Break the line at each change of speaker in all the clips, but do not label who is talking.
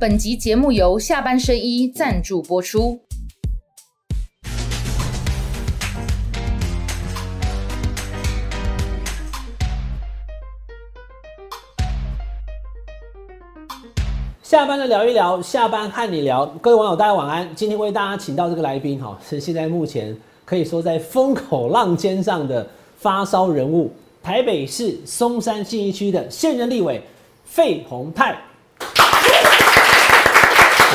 本集节目由下半身衣赞助播出。
下班的聊一聊，下班和你聊。各位网友，大家晚安。今天为大家请到这个来宾，哈，是现在目前可以说在风口浪尖上的发烧人物——台北市松山信义区的现任立委费鸿泰。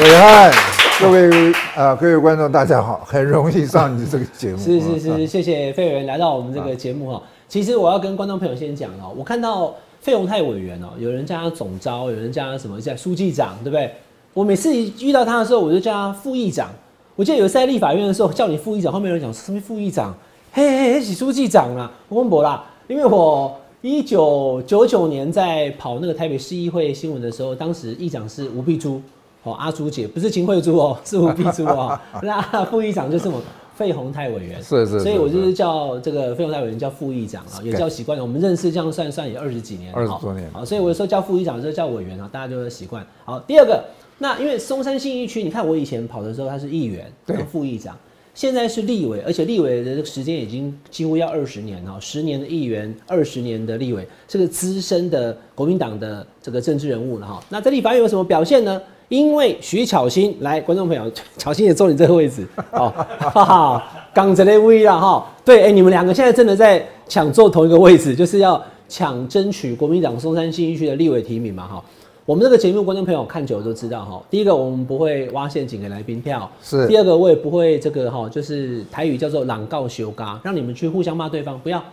伟汉，各位啊，各位观众，大家好，很荣幸上你这个节目。
是是是，谢谢费委员来到我们这个节目哈。其实我要跟观众朋友先讲哦，我看到。费鸿泰委员哦，有人叫他总招，有人叫他什么叫书记长，对不对？我每次遇到他的时候，我就叫他副议长。我记得有一次在立法院的时候，叫你副议长，后面有人讲什么副议长？嘿嘿嘿，是书记长啊，温博啦。因为我一九九九年在跑那个台北市议会新闻的时候，当时议长是吴碧珠哦，阿朱姐不是秦惠珠哦，是吴碧珠哦。那副议长就是我。费鸿泰委员
是是，
所以我就是叫这个费鸿泰委员叫副议长啊，也叫习惯了。我们认识这样算算也二十几年，
二十多年
啊，所以我说叫副议长，就叫委员啊，大家就是习惯。好，第二个，那因为松山信义区，你看我以前跑的时候他是议员，对，副议长，现在是立委，而且立委的时间已经几乎要二十年了，十年的议员，二十年的立委，是个资深的国民党的这个政治人物了哈。那在立法院有什么表现呢？因为徐巧芯来，观众朋友，巧芯也坐你这个位置哦，哈哈，港直的位了哈。对，哎，你们两个现在真的在抢坐同一个位置，就是要抢争取国民党松山新一区的立委提名嘛哈。我们这个节目，观众朋友看久了都知道哈。第一个，我们不会挖陷阱给来宾票；
是。
第二个，我也不会这个哈，就是台语叫做朗告修嘎，让你们去互相骂对方。不要，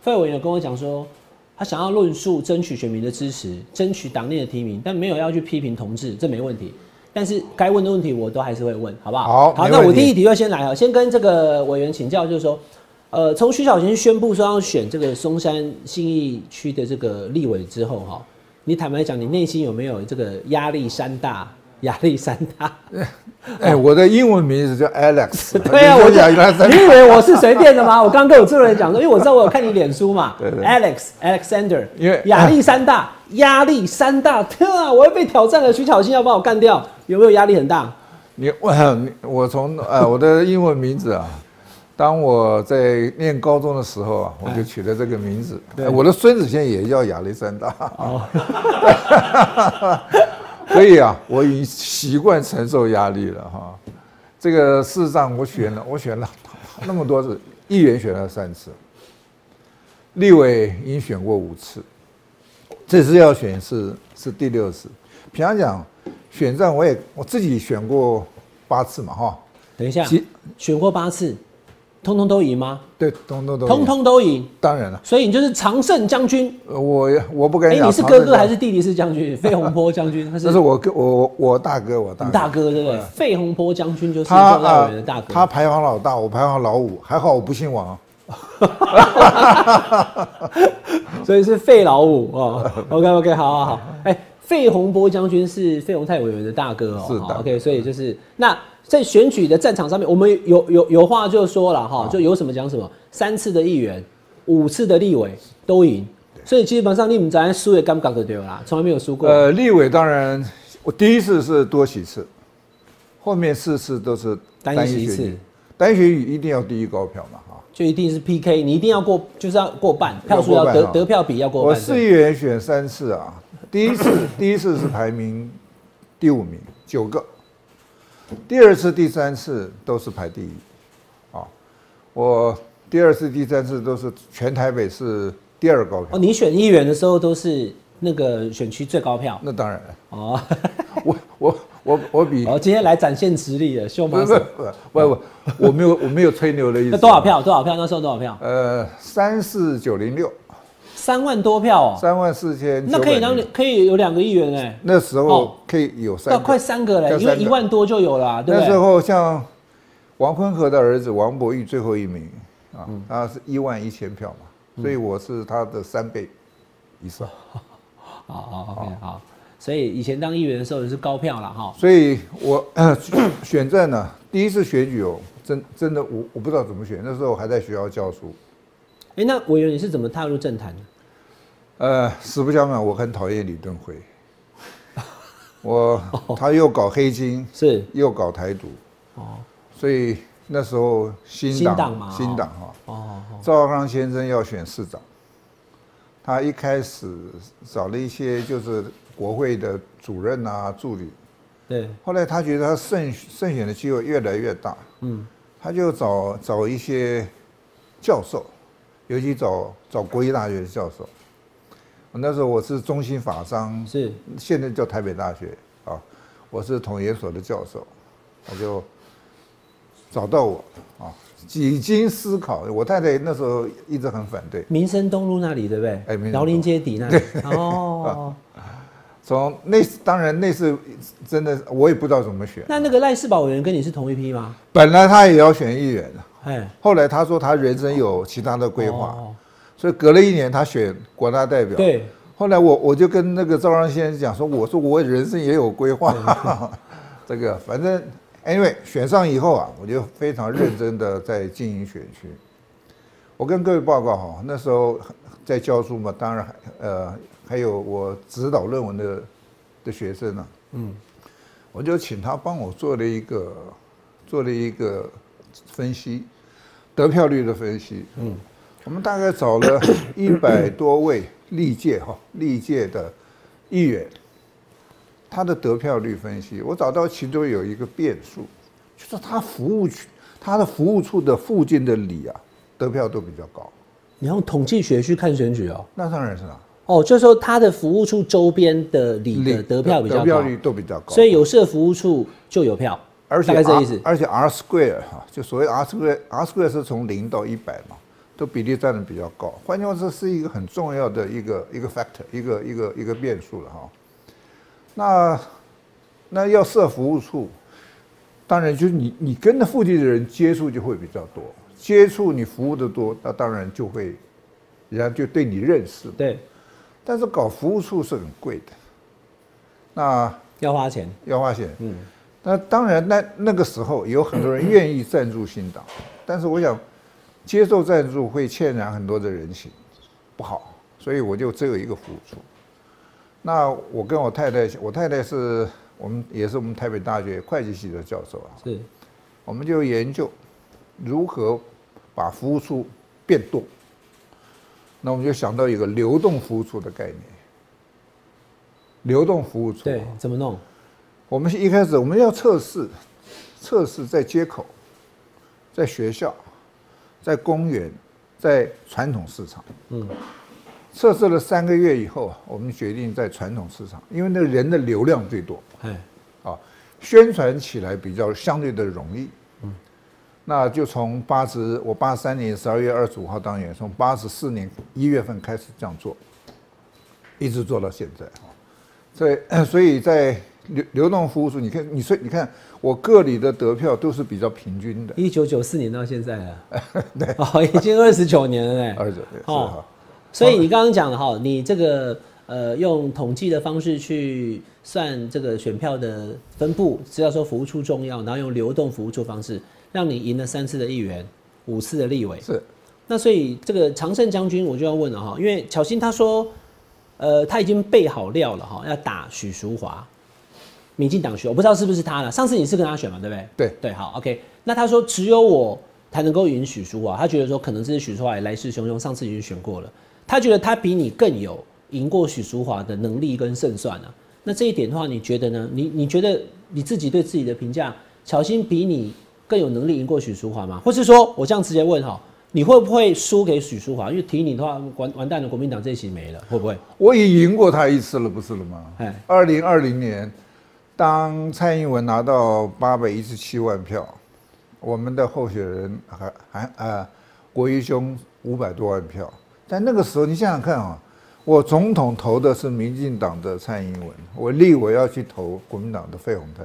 费委员跟我讲说。他想要论述争取选民的支持，争取党内的提名，但没有要去批评同志，这没问题。但是该问的问题我都还是会问，好不好？
好，
好，那我第一题就先来啊，先跟这个委员请教，就是说，呃，从徐小琴宣布说要选这个松山信义区的这个立委之后，哈，你坦白讲，你内心有没有这个压力山大？亚历山大，
哎，我的英文名字叫 Alex。
对啊，我亚历山大。你以为我是随便的吗？我刚刚跟我制作人讲说，因为我知道我有看你脸书嘛。
对对。
Alex Alexander，因为亚历山大，压力山大，天啊！我要被挑战了，徐巧芯要把我干掉，有没有压力很大？
你我我从呃 我的英文名字啊，当我在念高中的时候啊，我就取了这个名字。我的孙子现在也叫亚历山大。哦。所以啊，我已经习惯承受压力了哈。这个事实上，我选了，我选了 那么多次，议员选了三次，立委已经选过五次，这次要选是是第六次。平常讲，选战我也我自己选过八次嘛哈。
等一下，选过八次。通通都赢吗？
对，通通都
通通都赢。
当然了，
所以你就是常胜将军。
我我不敢讲。
哎，你是哥哥还是弟弟是将军？费洪波将军，
他是。那是我哥，我我大哥，我大
大哥对不对？费洪波将军就是他大的大哥。
他排行老大，我排行老五，还好我不姓王。
所以是费老五哦。OK OK，好好好。哎，费洪波将军是费洪泰委员的大哥哦。
是
的。OK，所以就是那。在选举的战场上面，我们有有有话就说了哈，就有什么讲什么。三次的议员，五次的立委都赢，所以基本上你们咱输也尴尬的对啦，从来没有输过。
呃，立委当然，我第一次是多席次，后面四次都是
单席次，
单选举一定要第一高票嘛哈，
就一定是 PK，你一定要过，就是要过半，票数要得得票比要过半。
我四议员选三次啊，第一次第一次是排名第五名，九个。第二次、第三次都是排第一，啊，我第二次、第三次都是全台北市第二高票。
哦，你选议员的时候都是那个选区最高票？
那当然了。哦，我我我我比……
哦，今天来展现实力的秀吗？
不不不不，我没有我没有吹牛的意思。
那多少票？多少票？那时候多少票？
呃，三四九零六。
三万多票哦，
三万四千，
那可以当可以有两个议员哎，
那时候可以有三，那
快三个嘞，因为一万多就有了，对
那时候像王坤和的儿子王博玉最后一名啊，他是一万一千票嘛，所以我是他的三倍以上。
好好 OK 好，所以以前当议员的时候也是高票了哈。
所以我 选战呢，第一次选举哦，真真的我我不知道怎么选，那时候还在学校教书。
哎，那委员你是怎么踏入政坛的？
呃，实不相瞒，我很讨厌李登辉。我他又搞黑金，
是
又搞台独，
哦
所以那时候新
新
党
党嘛
新党哈，
哦哦
赵少康先生要选市长，他一开始找了一些就是国会的主任啊助理，
对，
后来他觉得他胜胜选的机会越来越大，
嗯
他就找找一些教授，尤其找找国立大学的教授。我那时候我是中兴法商，
是
现在叫台北大学啊，我是统研所的教授，他就找到我啊，几经思考，我太太那时候一直很反对，
民生东路那里对不对？
哎民生
辽宁街底那里。哦，
从那当然那是真的，我也不知道怎么选。
那那个赖世宝委员跟你是同一批吗？
本来他也要选议员的，
哎，
后来他说他人生有其他的规划，
哦
所以隔了一年他选国大代表。
对，
后来我我就跟那个赵让先生讲说，我说我人生也有规划，这个反正 anyway 选上以后啊，我就非常认真的在经营选区。我跟各位报告哈，那时候在教书嘛，当然还呃还有我指导论文的的学生呢、嗯，我就请他帮我做了一个做了一个分析，得票率的分析，嗯。我们大概找了 一百多位历届哈历届的议员，他的得票率分析，我找到其中有一个变数，就是他服务区他的服务处的附近的里啊，得票都比较高。
你用统计学去看选举哦。
那当然是啦，
哦，就是说他的服务处周边的里的得票比较高，
得票率都比较高，
所以有设服务处就有票，
而且
大概这意思。
而且 R square 哈，就所谓 R square，R square 是从零到一百嘛，都比例占的比较高。换句话说，是一个很重要的一个一个 factor，一个一个一个变数了哈。那那要设服务处，当然就是你你跟那附近的人接触就会比较多，接触你服务的多，那当然就会人家就对你认识。
对，
但是搞服务处是很贵的，那
要花钱。
要花钱。嗯，那当然，那那个时候有很多人愿意赞助新党，但是我想接受赞助会欠染很多的人情，不好，所以我就只有一个服务处。那我跟我太太，我太太是我们也是我们台北大学会计系的教授啊，
是，
我们就研究如何把服务处变多。那我们就想到一个流动服务处的概念，流动服务处。
对，怎么弄？
我们一开始我们要测试，测试在街口，在学校，在公园，在传统市场。嗯，测试了三个月以后，我们决定在传统市场，因为那人的流量最多，
哎，
啊，宣传起来比较相对的容易。嗯，那就从八十，我八三年十二月二十五号当员，从八十四年一月份开始这样做，一直做到现在啊。所以，所以在流流动服务处，你看，你说，你看我个里的得票都是比较平均的，
一九九四年到现在 了，哦，已经二十九年了嘞。
二十九年
哦。所以你刚刚讲的哈，你这个呃用统计的方式去算这个选票的分布，知道说服务处重要，然后用流动服务处方式，让你赢了三次的议员，五次的立委。
是
那所以这个常胜将军我就要问了哈，因为巧心他说，呃他已经备好料了哈，要打许淑华，民进党选，我不知道是不是他了。上次你是跟他选嘛，对不对？
对
对，好，OK。那他说只有我才能够赢许淑华，他觉得说可能这是许淑华也来势汹汹，上次已经选过了，他觉得他比你更有赢过许淑华的能力跟胜算啊。那这一点的话，你觉得呢？你你觉得你自己对自己的评价，巧心比你更有能力赢过许淑华吗？或是说我这样直接问哈，你会不会输给许淑华？因为提你的话，完完蛋了，国民党这一席没了，会不会？
我已赢过他一次了，不是了吗？
哎，
二零二零年，当蔡英文拿到八百一十七万票，我们的候选人还还呃国瑜兄五百多万票，但那个时候你想想看啊，我总统投的是民进党的蔡英文，我立我要去投国民党的费鸿泰，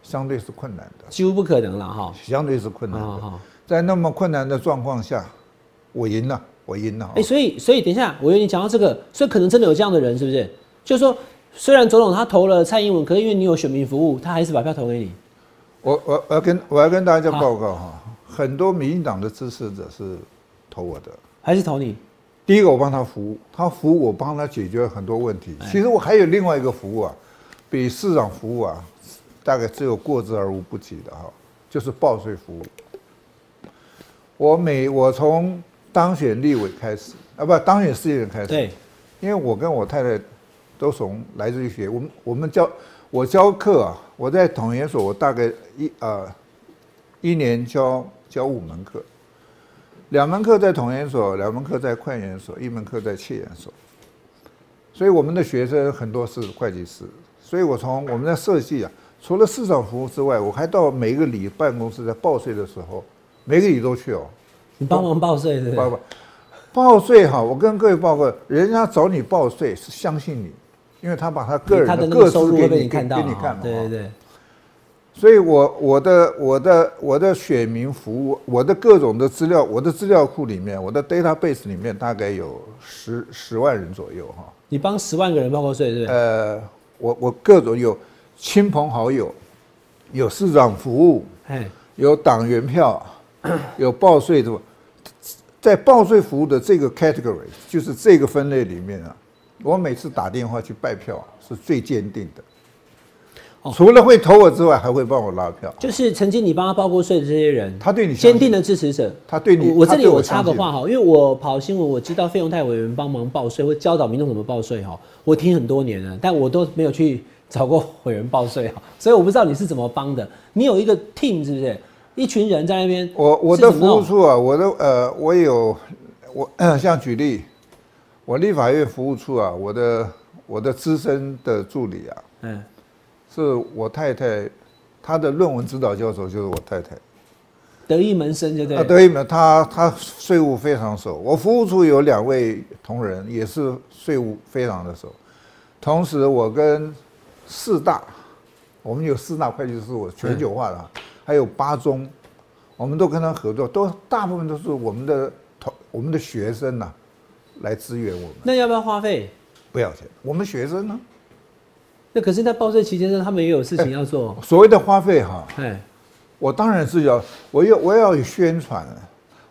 相对是困难的，
几乎不可能了哈。
相对是困难的。在那么困难的状况下，我赢了，我赢了。
哎、所以所以等一下，我以为你讲到这个，所以可能真的有这样的人，是不是？就是说，虽然总统他投了蔡英文，可是因为你有选民服务，他还是把票投给你。
我我我要跟我要跟大家报告哈，很多民进党的支持者是投我的。
还是投你？
第一个，我帮他服务，他服务我帮他解决很多问题。其实我还有另外一个服务啊，比市长服务啊，大概只有过之而无不及的哈，就是报税服务。我每我从当选立委开始啊，不当选市议员开始，
对，
因为我跟我太太都从来自于学，我们我们教我教课啊，我在统研所，我大概一呃一年教教五门课，两门课在统研所，两门课在会研所，一门课在切研所，所以我们的学生很多是会计师，所以我从我们在设计啊，除了市场服务之外，我还到每一个里办公室在报税的时候，每个里都去哦。
你帮忙报税对不对？
报报报税哈，我跟各位报告，人家找你报税是相信你，因为他把他个人
的那
个
个收入会被
你
你看到，
给你看嘛。
对对对，
所以我我的我的我的选民服务，我的各种的资料，我的资料库里面，我的 database 里面大概有十十万人左右哈。
你帮十万个人报过税，对不对？
呃，我我各种有亲朋好友，有市长服务，
哎，
有党员票，有报税的，在报税服务的这个 category，就是这个分类里面啊，我每次打电话去拜票啊，是最坚定的。
哦
除了会投我之外，还会帮我拉票。
就是曾经你帮他报过税的这些人，
他对你
坚定的支持者。
他对你
我我这里
我
我插个话哈，因为我跑新闻，我知道费用泰委员帮忙报税，会教导民众怎么报税哈。我听很多年了，但我都没有去找过委员报税哈，所以我不知道你是怎么帮的。你有一个 team 是不是？一群人在那边，
我我的服务处啊，我的呃，我有我像举例，我立法院服务处啊，我的我的资深的助理啊，
嗯，
是我太太，她的论文指导教授就是我太太。
得意门生就对
啊，
得
意门？他他税务非常熟。我服务处有两位同仁，也是税务非常的熟。同时，我跟四大，我们有四大会计师，我全球化的啊，还有八中，我们都跟他合作，都大部分都是我们的同我们的学生呐、来支援我们，
那要不要花费？
不要钱。我们学生呢，
那可是，在报税期间呢，他们也有事情要做。
所谓的花费哈，
哎，
我当然是要，我要我要有宣传，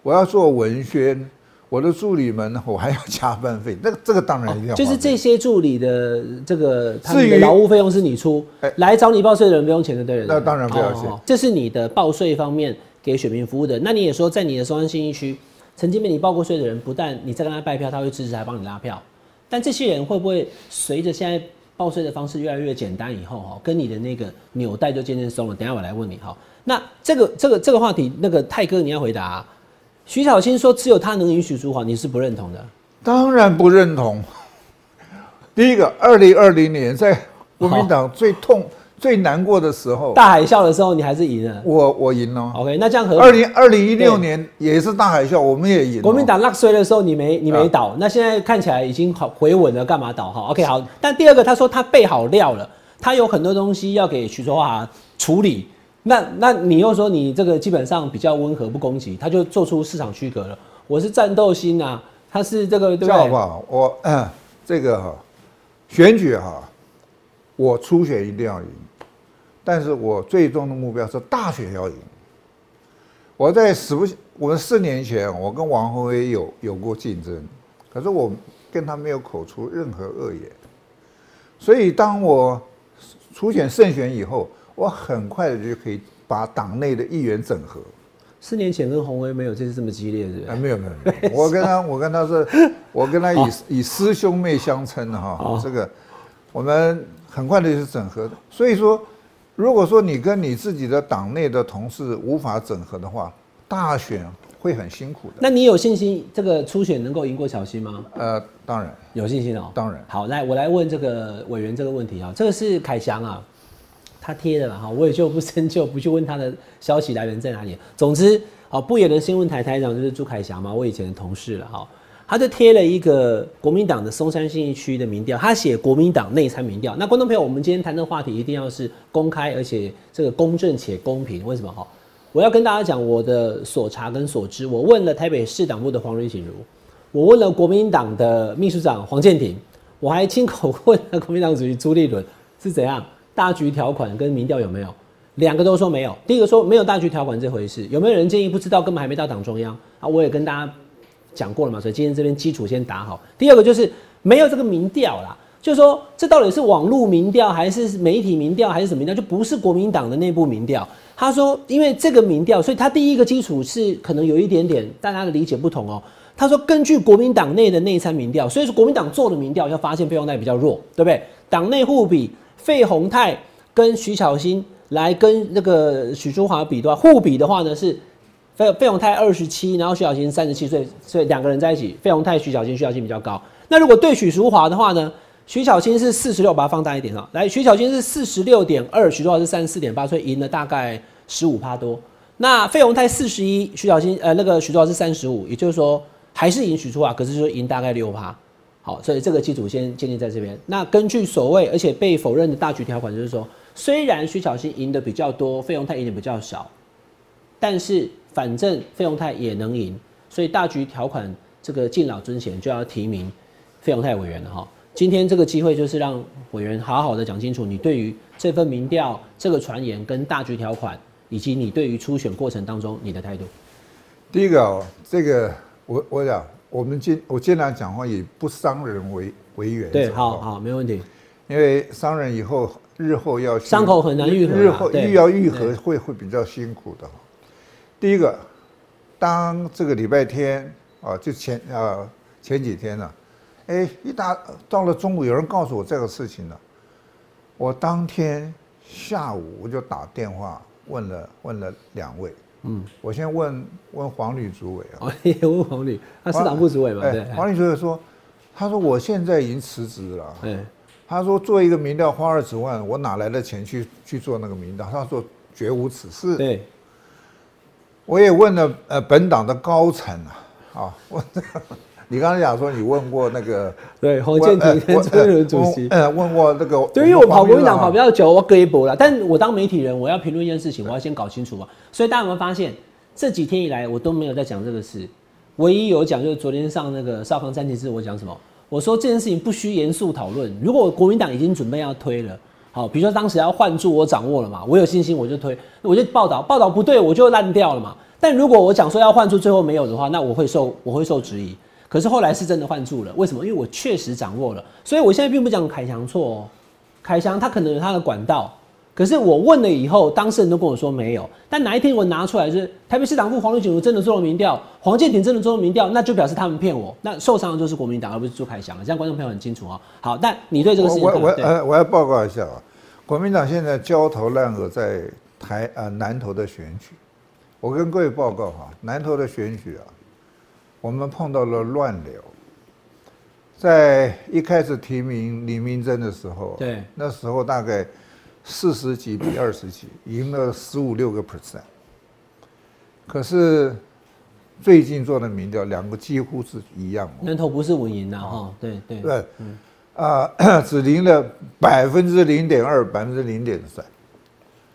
我要做文宣，我的助理们我还要加班费，那个这个当然一定要
就是这些助理的这个他们的
至于
劳务费用是你出
哎，
来找你报税的人不用钱的，对人？
那当然不要钱
哦这是你的报税方面给选民服务的。那你也说，在你的松山新一区，曾经被你报过税的人，不但你在跟他拜票，他会支持，还帮你拉票。但这些人会不会随着现在报税的方式越来越简单以后，哈，跟你的那个纽带就渐渐松了？等下我来问你哈。那这个这个这个话题，那个泰哥你要回答、啊。徐小新说，只有他能允许租房，你是不认同的。
当然不认同。第一个，二零二零年在国民党最痛、最难过的时候，
大海啸的时候，你还是赢了。
我我赢了。
OK，那这样合理
二零二零一六年也是大海啸，我们也赢了。
国民党落税的时候，你没你没
啊
倒，那现在看起来已经好回稳了，干嘛倒哈？OK，好。但第二个，他说他备好料了，他有很多东西要给徐卓华处理。那那你又说你这个基本上比较温和不攻击，他就做出市场区隔了。我是战斗心啊，他是这个对不
好不
对？
好？我嗯，这个哈，选举哈，我初选一定要赢，但是我最终的目标是大选要赢。我在十不，我们四年前，我跟王宏威有有过竞争，可是我跟他没有口出任何恶言，所以当我初选胜选以后，我很快的就可以把党内的议员整合。
四年前跟洪威没有这次这么激烈，是不
啊，没有没有，没有我跟他，我跟他是，我跟他以以师兄妹相称的哈
哦，
这个我们很快的就是整合。所以说，如果说你跟你自己的党内的同事无法整合的话，大选会很辛苦的。
那你有信心这个初选能够赢过小新吗？
呃，当然，
有信心哦、
当然
好，来我来问这个委员这个问题啊，这个是凯翔啊，他贴的了哈，我也就不深究，不去问他的消息来源在哪里。总之，好，不远的新闻台台长就是朱凯翔嘛，我以前的同事了哈，他就贴了一个国民党的松山信义区的民调，他写国民党内参民调。那观众朋友，我们今天谈的话题一定要是公开，而且这个公正且公平。为什么哈？我要跟大家讲我的所查跟所知，我问了台北市党部的黄瑞锦如，我问了国民党的秘书长黄建庭，我还亲口问了国民党主席朱立伦是怎样大局条款跟民调有没有，两个都说没有。第一个说没有大局条款这回事，有没有人建议不知道，根本还没到党中央啊。我也跟大家讲过了嘛，所以今天这边基础先打好。第二个就是没有这个民调啦，就是说这到底是网络民调还是媒体民调还是什么民调？就不是国民党的内部民调。他说，因为这个民调，所以他第一个基础是可能有一点点大家的理解不同哦。他说，根据国民党内的内参民调，所以说国民党做的民调要发现费鸿泰比较弱，对不对？党内互比，费宏泰跟徐巧芯来跟那个许淑华比的话，互比的话呢是费费永泰二十七，然后徐巧芯三十七岁，所以两个人在一起，费永泰、徐巧芯、徐巧芯比较高。那如果对许淑华的话呢，徐巧芯是四十六，把它放大一点啊，来，徐巧芯是四十六点二，许淑华是三十四点八，所以赢了大概十五趴多。那费永泰四十一，徐巧芯呃那个许淑华是三十五，也就是说。还是赢许淑华，可是说赢大概六趴，好，所以这个基础先建立在这边。那根据所谓而且被否认的大局条款，就是说，虽然徐小新赢的比较多，费永泰赢的比较少，但是反正费用泰也能赢，所以大局条款这个敬老尊贤就要提名费用泰委员了哈。今天这个机会就是让委员好好的讲清楚你对于这份民调、这个传言跟大局条款，以及你对于初选过程当中你的态度。
第一个哦，这个。我我讲，我们尽我尽量讲话以不伤人为为原则。
对，好好，没问题。
因为伤人以后，日后要
伤口很难愈合，
日后愈要愈合会会比较辛苦的。第一个，当这个礼拜天啊，就前啊前几天呢，哎，一大到了中午，有人告诉我这个事情了，我当天下午我就打电话问了问了两位。嗯，我先问问黄旅主委
啊，也问黄旅，他是党部主委嘛？对，
黄旅主委说，他说我现在已经辞职了，他说做一个民调花二十万，我哪来的钱去去做那个民调？他说绝无此事。
对，
我也问了呃本党的高层啊，啊，我。你刚才讲说你问过那个
对黄建庭跟陈伦主席，
呃，问过那个，
对，因为我跑国民党跑比较久，我隔一波了。但我当媒体人，我要评论一件事情，我要先搞清楚嘛。所以大家有没有发现，这几天以来我都没有在讲这个事，唯一有讲就是昨天上那个少康三旗志，我讲什么？我说这件事情不需严肃讨论。如果国民党已经准备要推了，好，比如说当时要换注，我掌握了嘛，我有信心我就推，我就报道，报道不对我就烂掉了嘛。但如果我讲说要换注，最后没有的话，那我会受我会受质疑。可是后来是真的换住了，为什么？因为我确实掌握了，所以我现在并不讲凯翔错哦。凯翔他可能有他的管道，可是我问了以后，当事人都跟我说没有。但哪一天我拿出来是台北市党部黄立群真的做了民调，黄建庭真的做了民调，那就表示他们骗我，那受伤的就是国民党，而不是朱凯翔这样观众朋友很清楚啊。好，但你对这个事情，
我我呃我要报告一下啊，国民党现在焦头烂额在台呃南投的选举，我跟各位报告哈，南投的选举啊。我们碰到了乱流，在一开始提名李明珍的时候，
对，
那时候大概四十几比二十几，赢了十五六个 percent。可是最近做的民调，两个几乎是一样。
南投不是稳赢的哈，对对
对，啊，只赢了百分之零点二，百分之零点三。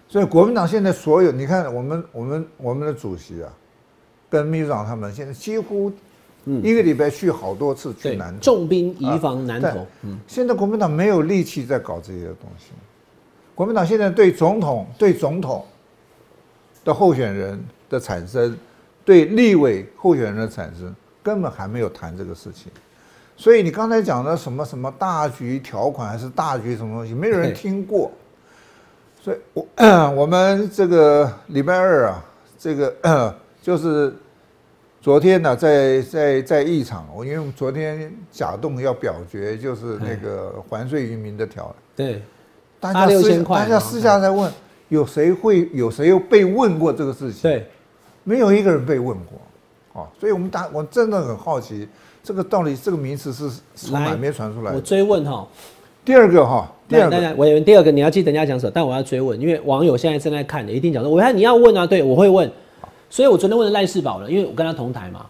所以国民党现在所有，你看我们我们我们的主席啊。跟秘书长他们现在几乎一个礼拜去好多次去南投，
重兵移防南投。
嗯，现在国民党没有力气在搞这些东西。国民党现在对总统、对总统的候选人的产生，对立委候选人的产生，根本还没有谈这个事情。所以你刚才讲的什么什么大局条款，还是大局什么东西，没有人听过。所以我 我们这个礼拜二啊，这个。就是昨天呢，在在在议场，我因为昨天假动要表决，就是那个还税于民的条，
对，
大家私大家私下在问，有谁会有谁又被问过这个事情？
对，
没有一个人被问过，哦，所以我们大我真的很好奇，这个到底这个名词是从哪边传出来？
我追问哈，
第二个哈，第二个，
我第二个你要记得人家讲什么，但我要追问，因为网友现在正在看的，一定讲说，我看你要问啊，对我会问。所以我昨天问了赖世宝了，因为我跟他同台嘛。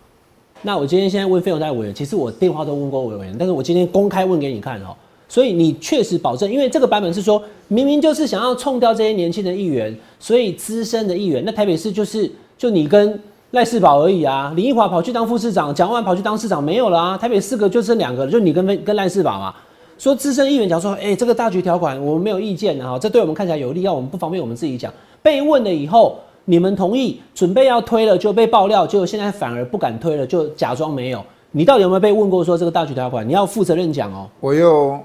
那我今天现在问费永泰委员，其实我电话都问过委员，但是我今天公开问给你看哦。所以你确实保证，因为这个版本是说明明就是想要冲掉这些年轻的议员，所以资深的议员，那台北市就是就你跟赖世宝而已啊。林义华跑去当副市长，蒋万跑去当市长，没有了啊。台北四个就剩两个，就你跟跟赖世宝嘛。说资深议员讲说，哎，这个大局条款我们没有意见的哈，这对我们看起来有利，要我们不方便我们自己讲。被问了以后。你们同意准备要推了就被爆料，结果现在反而不敢推了，就假装没有。你到底有没有被问过说这个大局条款？你要负责任讲哦。
我又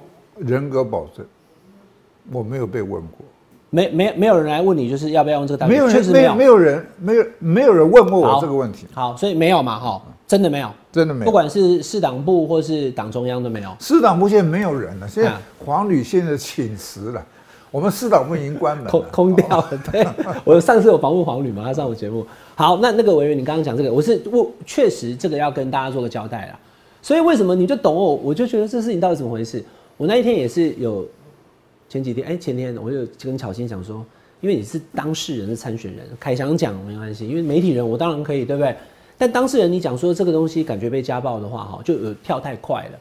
人格保证，我没有被问过，
没没没有人来问你，就是要不要用这个大学？
没有人，
没有，
人，没有没有人问过我这个问题，
好，所以没有嘛，哈，真的没有，
真的没有。
不管是市党部或是党中央都没有。
市党部现在没有人了，现在
啊
黄旅现在请辞了，我们市党部已经关门
空
了。
空掉了。对，我上次有访问黄旅嘛，他上我节目。好，那那个委员，你刚刚讲这个，我是我确实这个要跟大家做个交代啦。所以为什么你就懂我？我就觉得这事情到底怎么回事？我那一天也是有前几天，哎、前天我就跟巧心讲说，因为你是当事人的参选人，凯翔讲没关系，因为媒体人我当然可以，对不对？但当事人你讲说这个东西感觉被家暴的话，哈，就有跳太快了。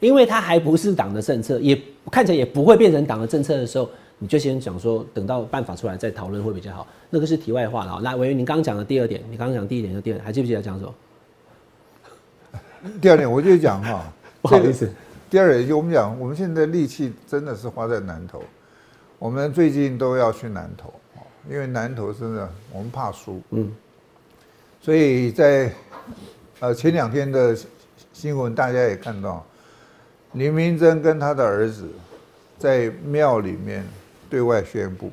因为他还不是党的政策，也看起来也不会变成党的政策的时候，你就先讲说，等到办法出来再讨论会比较好。那个是题外话了。好那委员，您刚刚讲的第二点，你刚刚讲第一点和第二点，还记不记得讲什么？
第二点，我就讲哈，
不好意思
这个。第二也，就我们讲，我们现在力气真的是花在南投，我们最近都要去南投，哦因为南投真的我们怕输，
嗯，
所以在呃前两天的新闻大家也看到，林明珍跟他的儿子在庙里面对外宣布，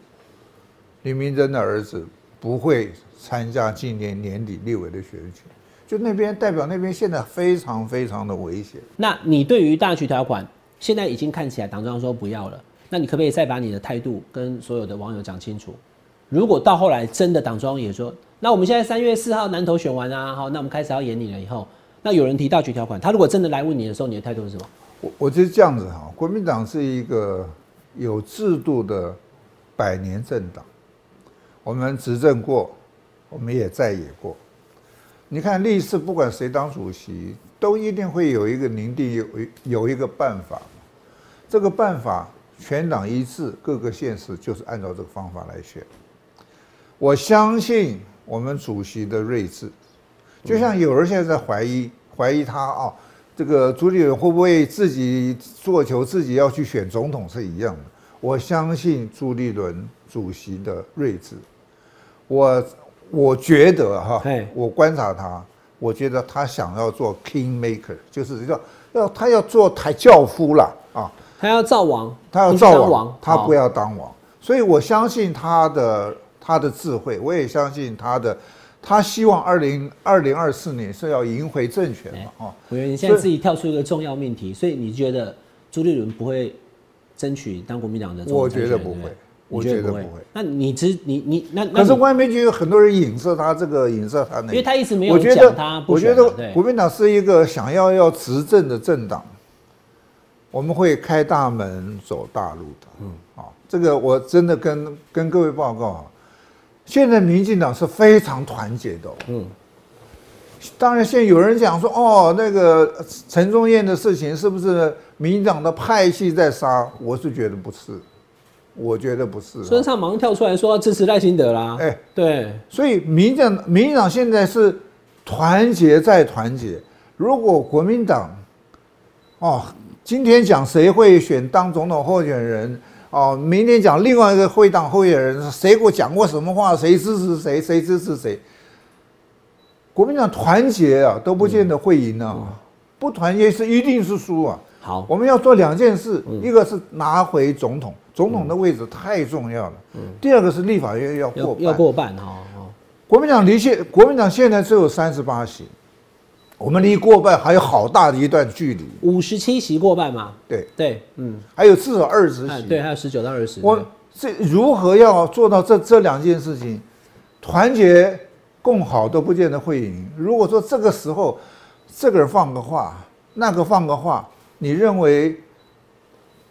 林明珍的儿子不会参加今年年底立委的选举，就那边代表那边现在非常非常的危险。
那你对于大局条款现在已经看起来党中央说不要了，那你可不可以再把你的态度跟所有的网友讲清楚？如果到后来真的党中央也说，那我们现在三月四号南投选完啊，好，那我们开始要演你了以后，那有人提大局条款，他如果真的来问你的时候，你的态度是什么？
我我觉得这样子哈，国民党是一个有制度的百年政党，我们执政过，我们也在野过。你看历次不管谁当主席，都一定会有一个凝定有有一个办法，这个办法全党一致，各个县市就是按照这个方法来选。我相信我们主席的睿智，就像有人现在在怀疑怀疑他啊，这个朱立伦会不会自己做球，自己要去选总统是一样的。我相信朱立伦主席的睿智，我我觉得哈
嘿，
我观察他，我觉得他想要做 king maker，就是要要他要做台教夫啦啊，
他要造王，
他要造王，他不要当王。所以我相信他的他的智慧，我也相信他的，他希望二零二零二四年是要赢回政权嘛，哦，
我觉得你现在自己跳出一个重要命题，所以你觉得朱立伦不会争取当国民党的
我？觉得不会我
觉
得不会。
那你只你你那那
可是外面就有很多人影射他这个，影射他那个，
因为他一直没有
我觉
讲他
得，我觉得国民党是一个想要要执政的政党，我们会开大门走大路的。嗯，啊，这个我真的跟跟各位报告啊，现在民进党是非常团结的、哦。
嗯，
当然，现在有人讲说，哦，那个陈忠燕的事情是不是民进党的派系在杀？我是觉得不是，我觉得不是、
孙尚忙跳出来说要支持赖清德啦。
哎
对，
所以民进党民进党现在是团结再团结。如果国民党哦，今天讲谁会选当总统候选人哦，明天讲另外一个会当候选人，谁给我讲过什么话，谁支持谁，谁支持谁。国民党团结啊，都不见得会赢啊，不团结是一定是输啊。
好，
我们要做两件事，一个是拿回总统，总统的位置太重要了。嗯第二个是立法院要过半。
要要过半哈。哦
国民党离现国民党现在只有三十八席，我们离过半还有好大的一段距离。
五十七席过半嘛。
对，
对，嗯，
还有至少二十席。
哎对，还有十九到二十。
我这如何要做到这这两件事情，团结共好都不见得会赢。如果说这个时候这个人放个话，那个放个话，你认为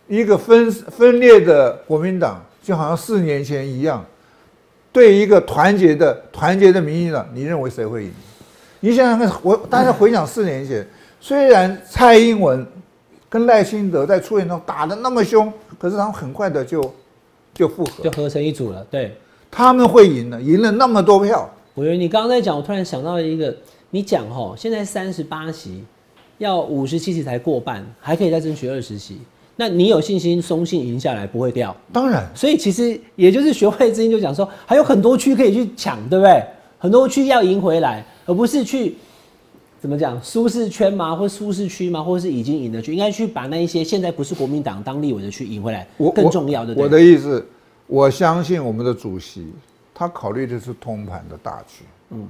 一个分分裂的国民党就好像四年前一样，对一个团结的团结的民进党，你认为谁会赢？你想想看，我大家回想四年前，虽然蔡英文跟赖清德在初选中打得那么凶，可是他们很快的就就复合
就，合成一组了。对，
他们会赢的，赢了那么多票。
我觉得你刚刚在讲，我突然想到一个，你讲哦，现在三十八席，要五十七席才过半，还可以再争取二十席。那你有信心松信赢下来不会掉？
当然，
所以其实也就是学会之音就讲说，还有很多区可以去抢，对不对？很多区要赢回来，而不是去怎么讲舒适圈吗？或舒适区吗？或者是已经赢的区，应该去把那一些现在不是国民党当立委的区赢回来，我更重要的。
我的意思，我相信我们的主席，他考虑的是通盘的大局，嗯，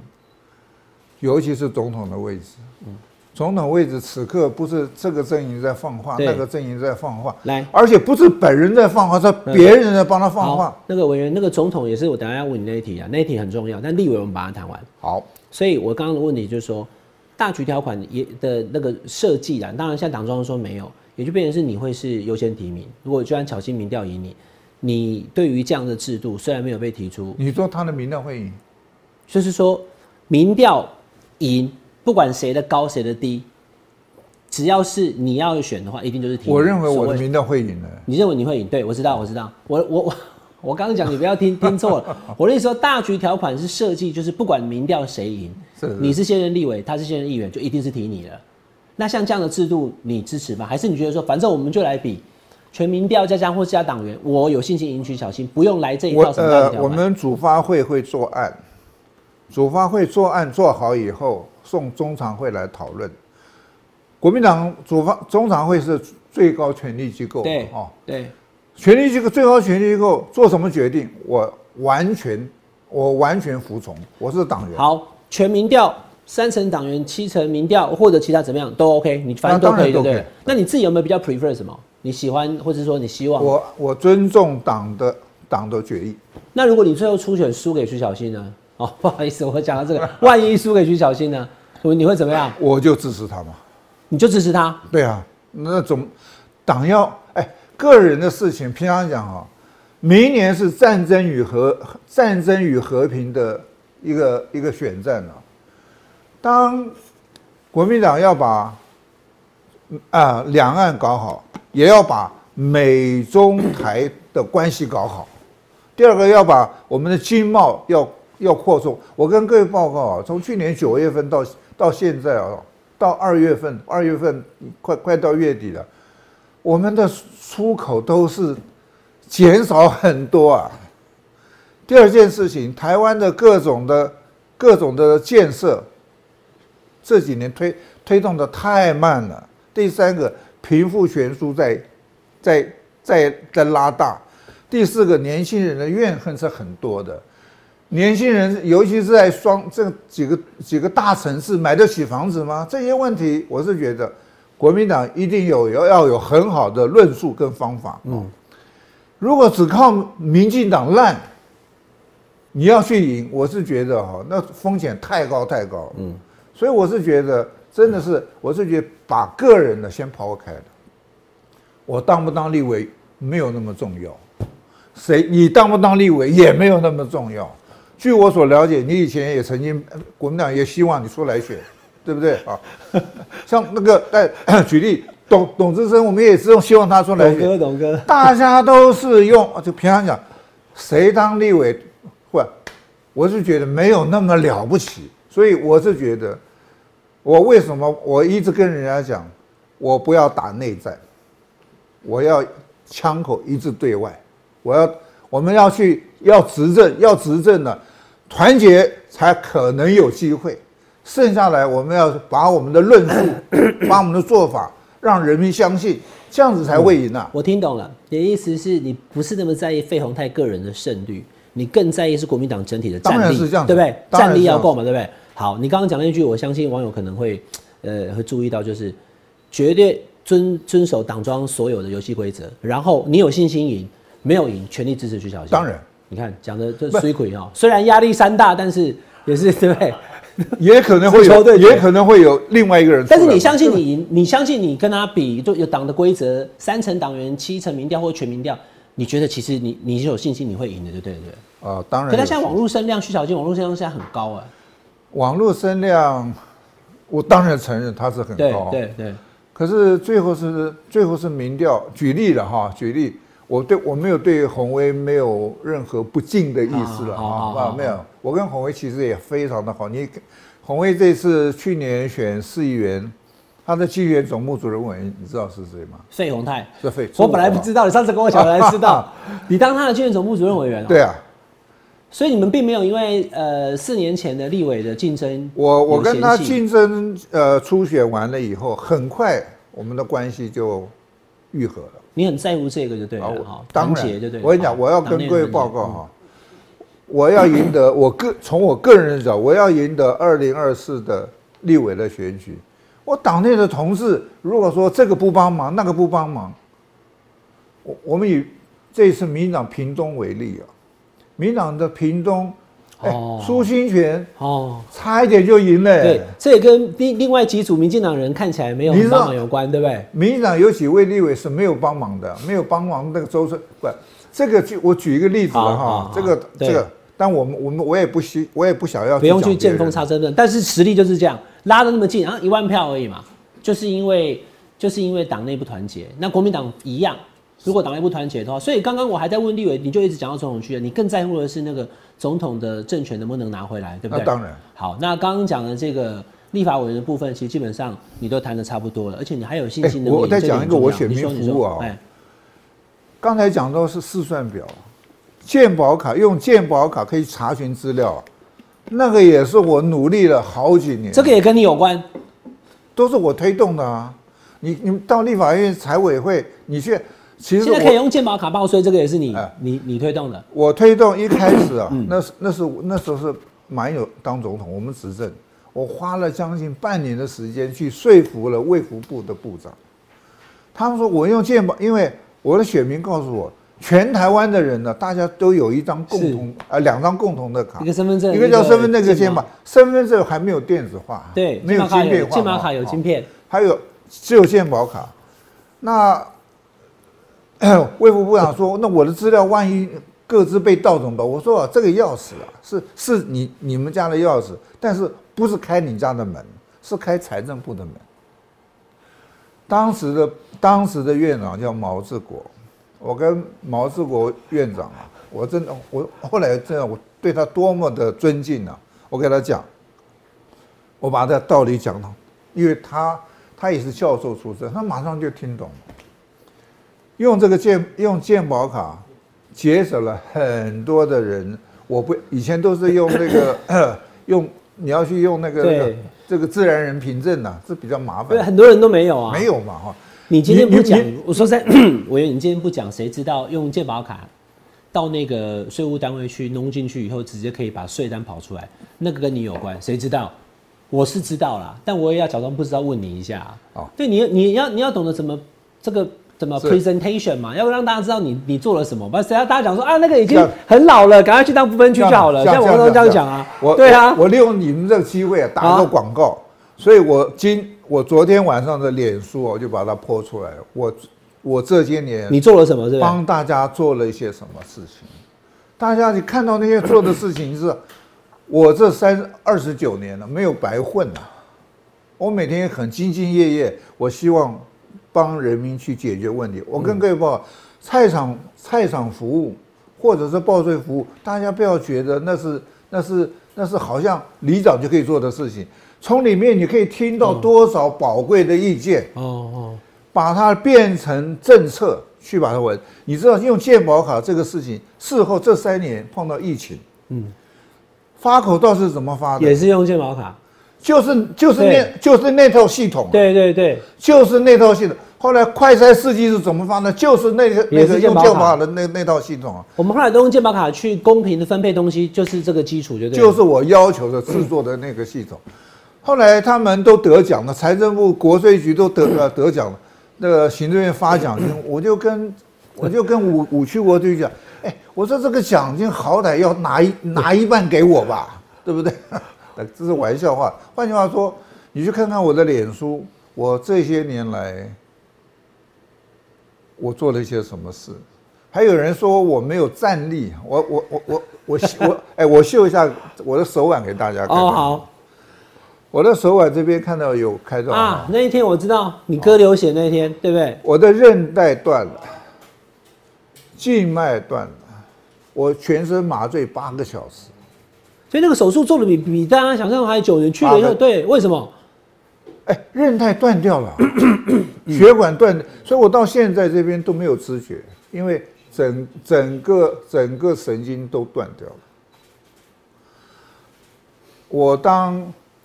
尤其是总统的位置，嗯。总统位置此刻不是这个阵营在放话，那个阵营在放话，
来，
而且不是本人在放话，是别人在帮他放话。
那个委员，那个总统也是我等下要问你那一题啊，那一题很重要。但立委我们把它谈完。
好，
所以我刚刚的问题就是说，大局条款也的那个设计啊，当然像党中央说没有，也就变成是你会是优先提名。如果就算巧心民调赢你，你对于这样的制度虽然没有被提出，
你说他的民调会赢，
就是说民调赢，不管谁的高谁的低。只要是你要选的话，一定就是提。
我认为我的民调会赢的。
你认为你会赢？对，我知道，我知道。我我我我刚刚讲，你不要听 听错了。我的意思说，大局条款是设计，就是不管民调谁赢，你是现任立委，他是现任议员，就一定是提你了。那像这样的制度，你支持吗？还是你觉得说，反正我们就来比全民调加加或加党员，我有信心赢取小心，不用来这一套什么
大呃，我们主发会会做案，主发会做案做好以后，送中常会来讨论。国民党主方中常会是最高权力机构，
对，哦，对，
权力机构最高权力机构做什么决定，我完全我完全服从，我是党员。
好，全民调三成党员，七成民调或者其他怎么样都 OK，你反正都可以，对不对？那你自己有没有比较 prefer 什么？你喜欢或者说你希望？
我我尊重党的党的决议。
那如果你最后初选输给徐小新呢？哦，不好意思，我讲到这个，万一输给徐小新呢？你会怎么样？
我就支持他嘛。
你就支持他？
对啊，那总党要哎，个人的事情，平常讲啊，明年是战争与和战争与和平的一个一个选战了。当国民党要把啊两岸搞好，也要把美中台的关系搞好。第二个要把我们的经贸要要扩充。我跟各位报告啊，从去年九月份到到现在啊。到二月份，二月份快快到月底了，我们的出口都是减少很多啊。第二件事情，台湾的各种的各种的建设这几年推推动的太慢了。第三个，贫富悬殊在在在在拉大。第四个，年轻人的怨恨是很多的。年轻人，尤其是在双这几个几个大城市买得起房子吗？这些问题，我是觉得国民党一定有要要有很好的论述跟方法。嗯，如果只靠民进党烂，你要去赢，我是觉得哈，那风险太高太高。嗯，所以我是觉得，真的是，我是觉得把个人的先抛开了，我当不当立委没有那么重要，谁你当不当立委也没有那么重要。据我所了解，你以前也曾经，国民党也希望你出来选，对不对啊？像那个，哎，举例，董董志生，我们也是用希望他出来选。
董哥，董哥，
大家都是用，就平常讲，谁当立委，或，我是觉得没有那么了不起。所以我是觉得，我为什么我一直跟人家讲，我不要打内战，我要枪口一致对外，我要，我们要去要执政，要执政的。团结才可能有机会，剩下来我们要把我们的论述，把我们的做法让人民相信，这样子才会赢啊！
我听懂了，你的意思是你不是那么在意费鸿泰个人的胜率，你更在意是国民党整体的战力，对不对？战力要够嘛，对不对？好，你刚刚讲那句，我相信网友可能会呃会注意到，就是绝对遵遵守党庄所有的游戏规则，然后你有信心赢，没有赢，全力支持徐小新。
当然。
你看讲的这水鬼哦，虽然压力山大，但是也是对不对？
也可能会有，也可能会有另外一个人。
但是你相信你赢，你相信你跟他比，就有党的规则，三成党员，七成民调或全民调，你觉得其实你你是有信心你会赢的，对不对？
啊，当然。
可他现在网络声量，徐小静网络声量现在很高啊。
网络声量，我当然承认他是很高，
对对。
可是最后是最后是民调，举例了哈，举例。我对我没有对洪威没有任何不敬的意思了啊，没有。我跟洪威其实也非常的好。你洪威这次去年选市议员，他的纪元总部主任委员，你知道是谁吗？
费鸿泰。
是费。
我本来不知道，你上次跟我讲才知道。你当他的纪元总部主任委员。
对啊。
所以你们并没有因为呃四年前的立委的竞争，
我我跟他竞争，呃，初选完了以后，很快我们的关系就愈合了。
你很在乎这个就对了
啊，
哈
我，当然
团结就对。
我跟你讲，我要跟各位报告哈，我要赢得我个从我个人的角度，我要赢得二零二四的立委的选举。我党内的同事如果说这个不帮忙，那个不帮忙，我我们以这一次民进党屏东为例啊，民进党的屏东，哎
哦，
苏清泉
哦，
差一点就赢了、
对，这也跟另另外几组民进党人看起来没有帮忙有关，对不对？
民进党有几位立委是没有帮忙的，没有帮忙那个周春不，这个就我举一个例子哈这个
对
这个，但我们我们我也不希我也不想要
不用去见缝插针的，但是实力就是这样，拉的那么近，然后，一万票而已嘛，就是因为就是因为党内不团结，那国民党一样，如果党内不团结的话，所以刚刚我还在问立委，你就一直讲到总统区，你更在乎的是那个总统的政权能不能拿回来，对不对？
那当然。
好，那刚刚讲的这个立法委员的部分，其实基本上你都谈的差不多了，而且你还有信心能够
哎我再讲一个我选民服务啊
哎，
刚才讲到是试算表，健保卡用健保卡可以查询资料，那个也是我努力了好几年，
这个也跟你有关，
都是我推动的啊。你你们到立法院财委会，你去，其实
现在可以用健保卡报税，这个也是你
哎。
你你推动的，
我推动一开始啊，
嗯。
那是那是那时候是马英九当总统，我们执政，我花了将近半年的时间去说服了卫福部的部长，他们说我用健保，因为我的选民告诉我，全台湾的人呢，大家都有一张共同呃两张共同的卡
一，个身份证，
一个叫身份证，一个健
保
保，身份证还没有电子化，
对，
没有
健保卡
晶片化，
健保卡有芯
片。
片，
还有只有健保卡。那 卫副部长说，那我的资料万一各自被盗怎么办？我说，这个钥匙啊，是是你你们家的钥匙，但是不是开你家的门，是开财政部的门。当时的当时的院长叫毛志国，我跟毛志国院长啊，我真的我后来真的我对他多么的尊敬啊！我跟他讲，我把这道理讲通，因为他他也是教授出身，他马上就听懂了。用这个健用健保卡，节省了很多的人。我不以前都是用那个 用你要去用那个那个这个自然人凭证呐、这比较麻
对，
烦。
很多人都没有啊，
没。有嘛哈？
你今天不讲我说实在，我以为你今天不讲，谁知道用健保卡到那个税务单位去弄进去以后，直接可以把税单跑出来，那个跟你有关，谁知道？我是知道啦，但我也要假装不知道问你一下啊。
哦
对，你你要你要懂得怎么这个怎么 presentation 嘛，要让大家知道你你做了什么，不然谁要大家讲说啊那个已经很老了，赶快去当不分区就好了，像我刚刚这样讲啊。
我
对啊，
我我利用你们这个机会啊，打
啊
个广告，所以我今我昨天晚上的脸书我就把它泼出来了。我我这些年
你做了什么？是不是？
帮大家做了一些什么事情？大家你看到那些做的事情是，我这三二十九年了，没有白混呐、我每天很兢兢业业，我希望帮人民去解决问题。我跟各位报告，菜场菜场服务或者是报税服务，大家不要觉得那是那是那是好像里长就可以做的事情，从里面你可以听到多少宝贵的意见。
哦哦，
把它变成政策去把它稳。你知道用健保卡这个事情，事后这三年碰到疫情，
嗯，
发口罩是怎么发的？
也是用健保卡。
就是就是那就是那套系统，，
对对对，
就是那套系统。后来快筛试剂是怎么发的？就是那个
也是
用健保卡的那那套系统啊，
我们后来都用健保卡去公平的分配东西，就是这个基础，就对。
就是我要求的制作的那个系统。后来他们都得奖了，财政部、国税局都得了得奖了，那个行政院发奖金，我就跟我就跟五五区国税局讲，哎，我说这个奖金好歹要拿一拿一半给我吧，对不对？这是玩笑话。换句话说，你去看看我的脸书，我这些年来我做了一些什么事。还有人说我没有站立，我我我我我我哎，我秀一下我的手腕给大家看。
哦，好
我的手腕这边看到有开状
啊，那一天我知道你割流血那一天，对不对？
我的韧带断了，静脉断了，我全身麻醉八个小时。
所以那个手术做的比比大家想象还久。你去了以后，对，为什么？
哎，韧带断掉了，血管断，所以我到现在这边都没有知觉，因为整整个整个神经都断掉了。我当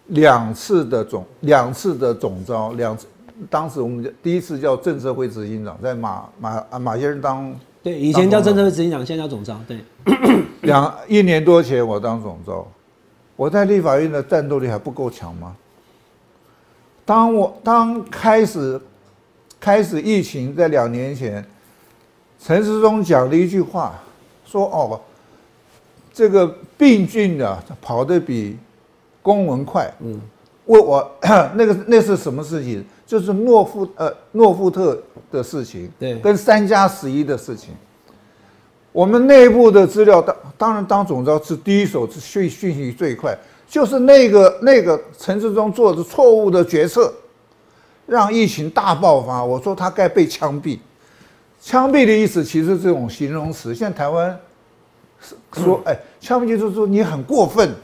两次的总两次的总招，两次当时我们第一次叫政策会执行长，在马马啊马先生当
对，以前叫政策会执行长，现在叫总招，对，
两一年多前我当总招，我在立法院的战斗力还不够强吗？当我当开始开始疫情在两年前，陈时中讲了一句话，说哦，这个病菌啊跑得比公文快，嗯，问我那个那是什么事情？就是诺富呃诺富特的事情，
对
跟三加十一的事情。我们内部的资料当当然当总召是第一手是讯讯息最快，就是那个那个陈志忠做的错误的决策，让疫情大爆发。我说他该被枪毙，枪毙的意思其实这种形容词，现在台湾是说，哎，枪毙就是说你很过分，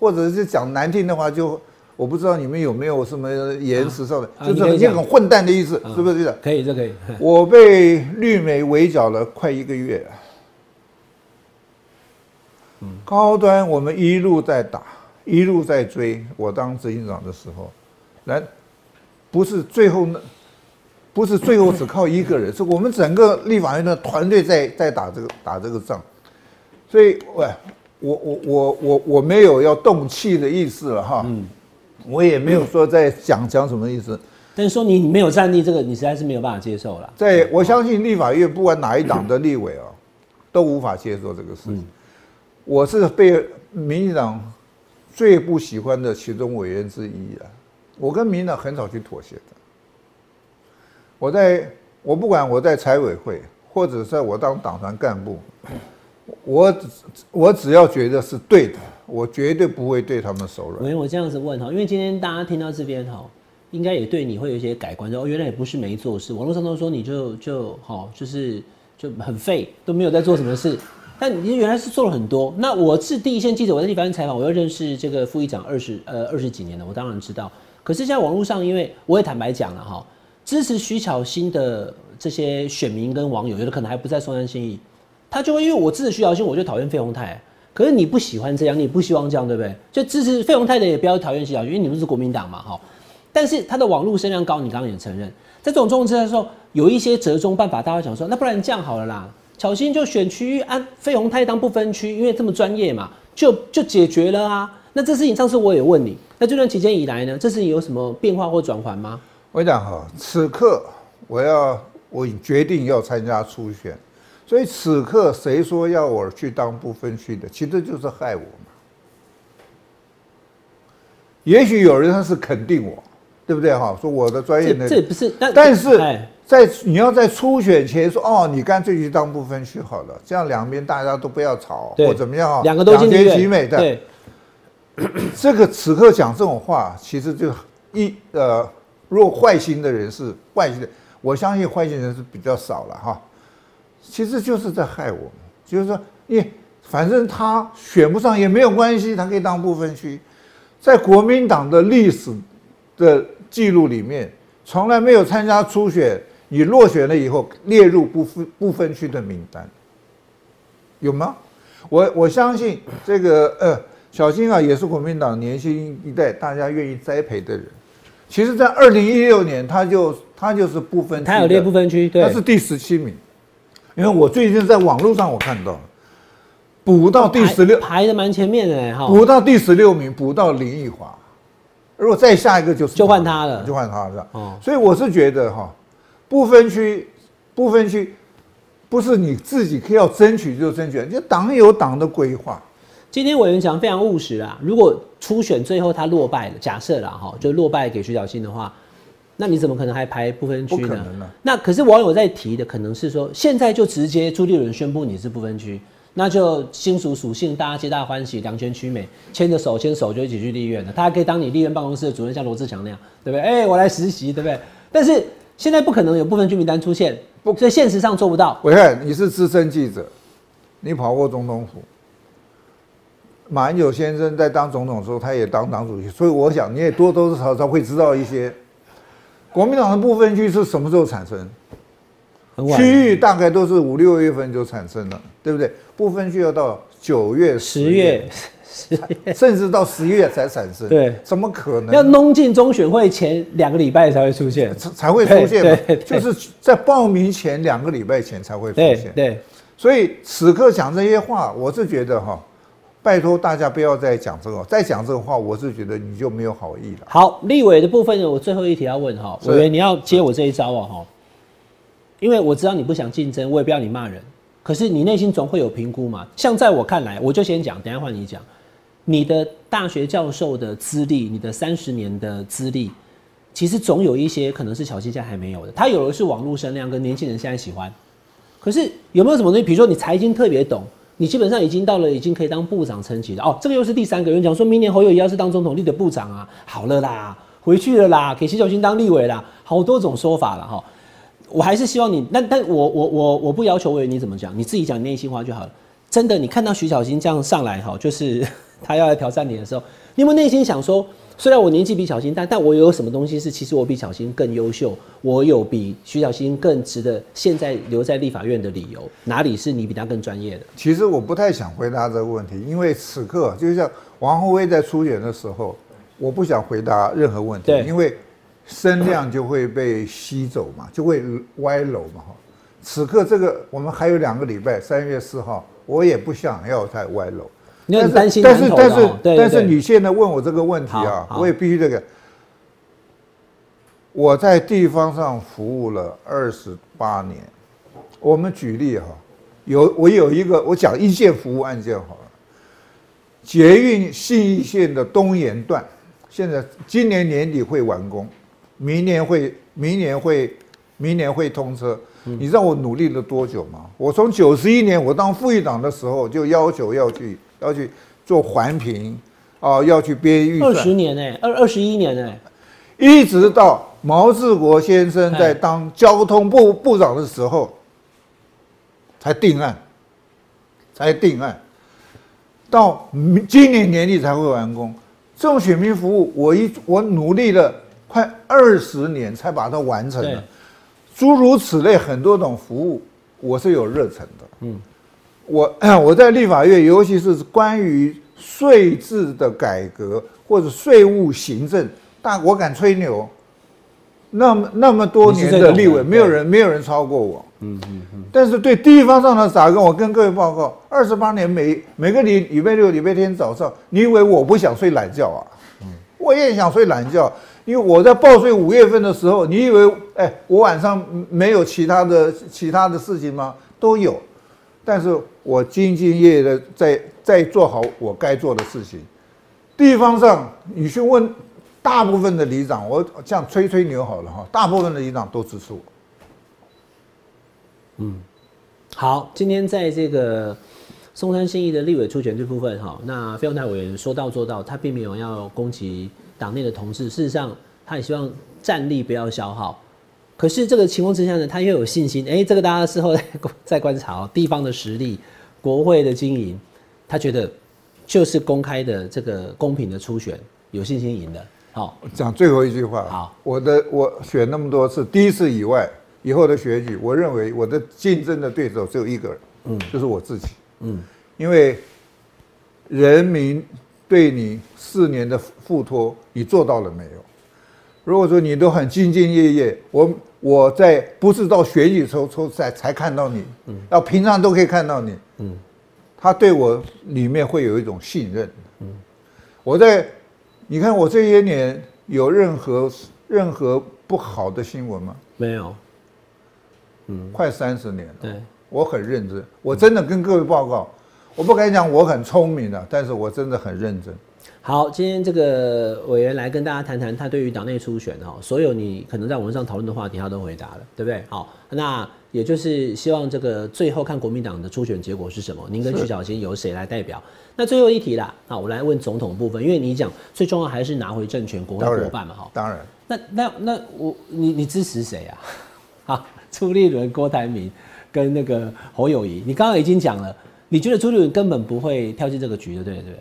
或者是讲难听的话，就我不知道你们有没有什么言辞上的，
啊
就是你
你可以讲
很混蛋的意思，
啊
是不是这样？
可以，这可以，
我被绿媒围剿了快一个月，高端我们一路在打，一路在追。我当执行长的时候，来，不是最后那，不是最后只靠一个人，是我们整个立法院的团队在在打这个打这个仗。所以，喂，我我我我我没有要动气的意思了哈，嗯我也没有说在讲讲什么意思。
但是说你没有战力，这个你实在是没有办法接受了。
在我相信立法院不管哪一党的立委啊，都无法接受这个事情。我是被民进党最不喜欢的其中委员之一啊。我跟民党很少去妥协的。我在我不管我在财委会，或者在我当党团干部，我我只要觉得是对的，我绝对不会对他们手软。
我我这样子问哈，因为今天大家听到这边哈，应该也对你会有一些改观，就哦，原来也不是没做事，网络上都说你就就好，就是就很废，都没有在做什么事，但你原来是做了很多。那我是第一线记者，我在立法院采访，我又认识这个副议长二十呃二十几年了，我当然知道。可是，在网络上，因为我也坦白讲了哈，支持徐巧芯的这些选民跟网友，有的可能还不在松山新义，他就会因为我支持徐小新，我就讨厌费鸿泰。可是你不喜欢这样，你也不希望这样，对不对？就支持费鸿泰的也不要讨厌徐小新，因为你们是国民党嘛，哈。但是他的网络声量高，你刚刚也承认，在这种状况之下的时候，有一些折中办法，大家想说，那不然这样好了啦，巧芯就选区域按费鸿泰当不分区，因为这么专业嘛，就就解决了啊。那这事情上次我也问你，那这段期间以来呢，这事情有什么变化或转换吗？
我讲哈，此刻我要我已决定要参加初选，所以此刻谁说要我去当不分区的，其实就是害我嘛。也许有人他是肯定我，对不对哈？说我的专业能力，
这不是，但
但是
哎
在你要在初选前说哦，你干脆去当不分区好了，这样两边大家都不要吵或怎么样啊，
两个都进
两全其美的。
对，
这个此刻讲这种话，其实就一呃，若坏心的人是坏心的，我相信坏心人是比较少了哈。其实就是在害我们，就是说，你反正他选不上也没有关系，他可以当不分区。在国民党的历史的记录里面，从来没有参加初选，你落选了以后列入不分不分区的名单，有吗？我我相信这个呃，小金啊，也是国民党年轻一代大家愿意栽培的人。其实，在二零一六年，他就他就是不分区，
他有列不分区，对，
他是第十七名。因为我最近在网络上我看到了，补到第十六，
排的蛮前面的哈。
补到第十六名，补到林奕华。如果再下一个就是
就换他了
就换他了。
哦
所以我是觉得哈，不分区，不分区，不是你自己可以要争取就争取，就党有党的规划。
今天委员讲非常务实啊，如果初选最后他落败了，假设啦哈，就落败给徐小新的话，那你怎么可能还排不分区呢？
可啊
那可是网友在提的可能是说，现在就直接朱立伦宣布你是不分区，那就新属属性，大家皆大欢喜，两全取美，牵着手牵手就一起去立院了。他还可以当你立院办公室的主任，像罗志祥那样，对不对？哎、我来实习，对不对？但是现在不可能有部分区名单出现，所以现实上做不到。
伟汉你是资深记者，你跑过总统府。马英九先生在当总统的时候，他也当党主席，所以我想你也多多少少会知道一些。国民党的部分区是什么时候产生？区域大概都是五六月份就产生了，对不对？部分区要到九月、
十月、
甚至到十月才产生。
对
怎么可能？
要弄进中选会前两个礼拜才会出现，
才才会出现就是在报名前两个礼拜前才会出现。
对对，
所以此刻讲这些话，我是觉得哈，拜托大家不要再讲这个，再讲这个话，我是觉得你就没有好意了。
好，立委的部分呢，我最后一题要问哈，
是
委员你要接我这一招啊哈，因为我知道你不想竞争，我也不要你骂人，可是你内心总会有评估嘛。像在我看来，我就先讲，等一下换你讲，你的大学教授的资历，你的三十年的资历，其实总有一些可能是小西现在还没有的，他有的是网络声量跟年轻人现在喜欢，可是有没有什么东西，比如说你财经特别懂？你基本上已经到了，已经可以当部长层级了哦。这个又是第三个人讲说，明年侯友宜要是当总统，立的部长啊，好了啦，回去了啦，给徐小新当立委啦，好多种说法了哈。我还是希望你，但但我我我我不要求委员你怎么讲，你自己讲内心话就好了。真的，你看到徐小新这样上来哈，就是 他要来挑战你的时候，你有没有内心想说，虽然我年纪比小新大，但我有什么东西是其实我比小新更优秀，我有比徐小新更值得现在留在立法院的理由，哪里是你比他更专业的？
其实我不太想回答这个问题，因为此刻就像王宏威在出演的时候，我不想回答任何问题，因为声量就会被吸走嘛，就会歪楼嘛哈。此刻这个我们还有两个礼拜，三月四号，我也不想要再歪楼。
你很
但是但是但是但是你现在问我这个问题啊我也必须这个。我在地方上服务了二十八年，我们举例哈，有我有一个我讲一线服务案件好了，捷运信义线的东延段，现在今年年底会完工，明年会明年会明年会通车。你知道我努力了多久吗？我从九十一年我当副议长的时候就要求要去要去做环评，啊、要去编预算二，
十年哎、二二十一年哎、
一直到毛志国先生在当交通部部长的时候，才定案，才定案，到今年年底才会完工。这种选民服务，我一我努力了快二十年才把它完成了。诸如此类很多种服务，我是有热忱的。嗯，我 我在立法院，尤其是关于税制的改革或者税务行政，大我敢吹牛，那么那么多年
的
的立委，没有人没有人超过我。嗯嗯嗯。但是对地方上的杂工，我跟各位报告，二十八年每每个礼礼拜六、礼拜天早上，你以为我不想睡懒觉啊？我也想睡懒觉，因为我在报税五月份的时候，你以为哎，我晚上没有其他的其他的事情吗？都有，但是我兢兢业业的在在做好我该做的事情。地方上，你去问大部分的里长，我这样吹吹牛好了哈，大部分的里长都支持我。
嗯好，今天在这个松山信义的立委出选这部分哈，那费用泰委员说到做到，他并没有要攻击党内的同志，事实上他也希望战力不要消耗。可是这个情况之下呢，他又有信心，哎、这个大家事后再 再观察哦，地方的实力、国会的经营，他觉得就是公开的这个公平的初选，有信心赢的。好，
讲最后一句话。
好，
我的我选那么多次，第一次以外，以后的选举，我认为我的竞争的对手只有一个人，嗯，就是我自己，
嗯，
因为人民对你四年的付托，你做到了没有？如果说你都很兢兢业业，我我在不是到选举时候抽才才看到你，嗯，要平常都可以看到你，嗯，他对我里面会有一种信任，嗯，我在你看我这些年有任何任何不好的新闻吗？
没有，嗯。
快三十年了，
对，
我很认真，我真的跟各位报告，我不敢讲我很聪明的，但是我真的很认真。
好，今天这个委员来跟大家谈谈他对于党内初选哈，所有你可能在网上讨论的话题，他都回答了，对不对？好，那也就是希望这个最后看国民党的初选结果是什么，您跟徐小新由谁来代表？那最后一题啦，啊，我来问总统部分，因为你讲最重要还是拿回政权，国会过半嘛，哈。
当然，
那那那我你你支持谁啊？啊，朱立伦、郭台铭跟那个侯友谊，你刚刚已经讲了，你觉得朱立伦根本不会跳进这个局的，对不对？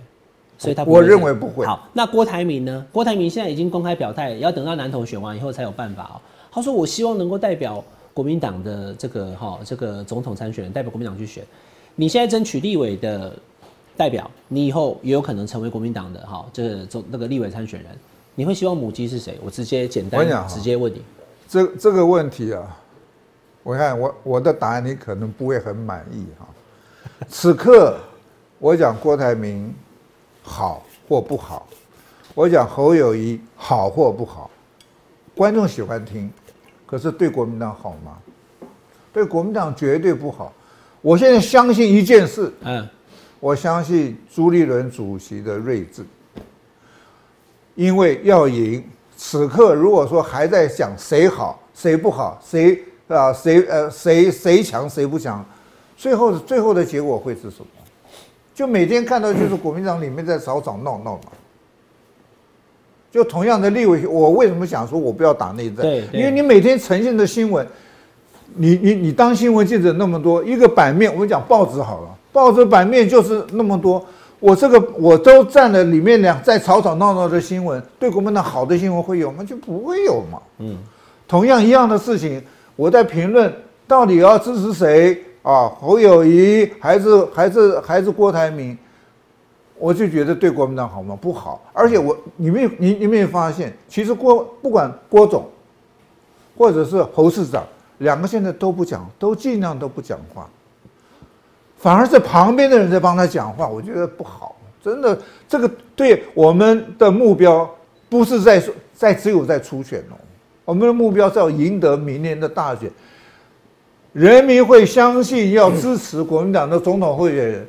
所以他不
我认为不会
好，那郭台铭呢？郭台铭现在已经公开表态，要等到南投选完以后才有办法哦。他说：“我希望能够代表国民党的这个哈这个总统参选人，代表国民党去选。你现在争取立委的代表，你以后也有可能成为国民党的哈，这个总那个立委参选人，你会希望母鸡是谁？我直接简单直接问你，
这这个问题啊，我看我我的答案你可能不会很满意哈。此刻我讲郭台铭好或不好，我讲侯友谊好或不好，观众喜欢听，可是对国民党好吗？对国民党绝对不好。我现在相信一件事，嗯。我相信朱立伦主席的睿智，因为要赢。此刻如果说还在想谁好谁不好，谁啊谁呃谁谁强谁不强，最后最后的结果会是什么？就每天看到就是国民党里面在吵吵闹闹嘛。就同样的立委，我为什么想说我不要打内战？
对，
因为你每天呈现的新闻，你你你当新闻记者那么多，一个版面我们讲报纸好了。报纸版面就是那么多，我这个我都占了里面两在吵吵闹闹的新闻，对国民党好的新闻会有吗？就不会有嘛。嗯，同样一样的事情，我在评论到底要支持谁啊？侯友谊还是还是还是郭台铭？我就觉得对国民党好吗？不好。而且我你没你你没有发现，其实郭不管郭总或者是侯市长，两个现在都不讲，都尽量都不讲话。反而是旁边的人在帮他讲话，我觉得不好。真的，这个对我们的目标不是在在只有在初选哦，我们的目标是要赢得明年的大选，人民会相信要支持国民党的总统候选人，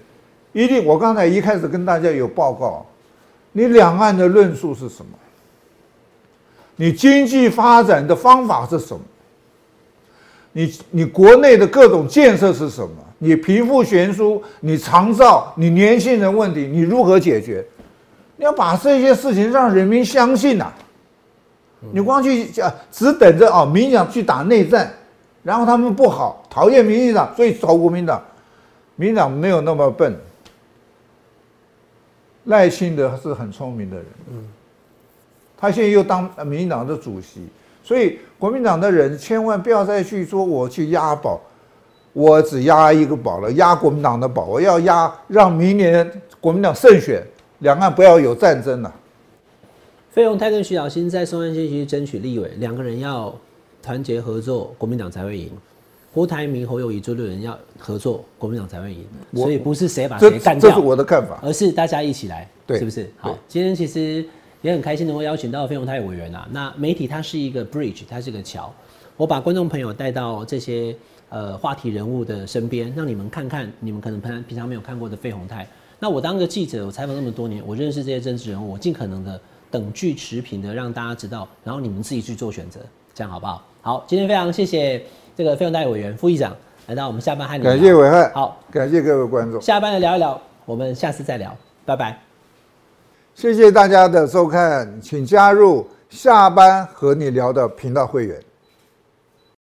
一定。我刚才一开始跟大家有报告，你两岸的论述是什么？你经济发展的方法是什么？你你国内的各种建设是什么？你贫富悬殊，你长照，你年轻人问题，你如何解决？你要把这些事情让人民相信呐！你光去讲，只等着啊，民进党去打内战，然后他们不好，讨厌民进党，所以找国民党。民进党没有那么笨，赖清德是很聪明的人，嗯，他现在又当民进党的主席，所以国民党的人千万不要再去说我去押宝。我只押一个宝了，押国民党的宝。我要押，让明年国民党胜选，两岸不要有战争了。
费鸿泰跟徐小新在松山县区争取立委，两个人要团结合作，国民党才会赢。郭台铭、侯友谊、朱立伦要合作，国民党才会赢。所以不是谁把谁干
掉，这是我的看法，
而是大家一起来，
对，
是不是？好，今天其实也很开心能够邀请到费鸿泰委员啊。那媒体它是一个 bridge，它是个桥，我把观众朋友带到这些。呃，话题人物的身边，让你们看看你们可能平平常没有看过的费鸿泰。那我当个记者，我采访那么多年，我认识这些政治人物，我尽可能的等距持平的让大家知道，然后你们自己去做选择，这样好不好？好，今天非常谢谢这个费用代理委员、副议长来到我们下班和你
感谢伟汉，
好，
感谢各位观众。
下班的聊一聊，我们下次再聊，拜拜。
谢谢大家的收看，请加入下班和你聊的频道会员。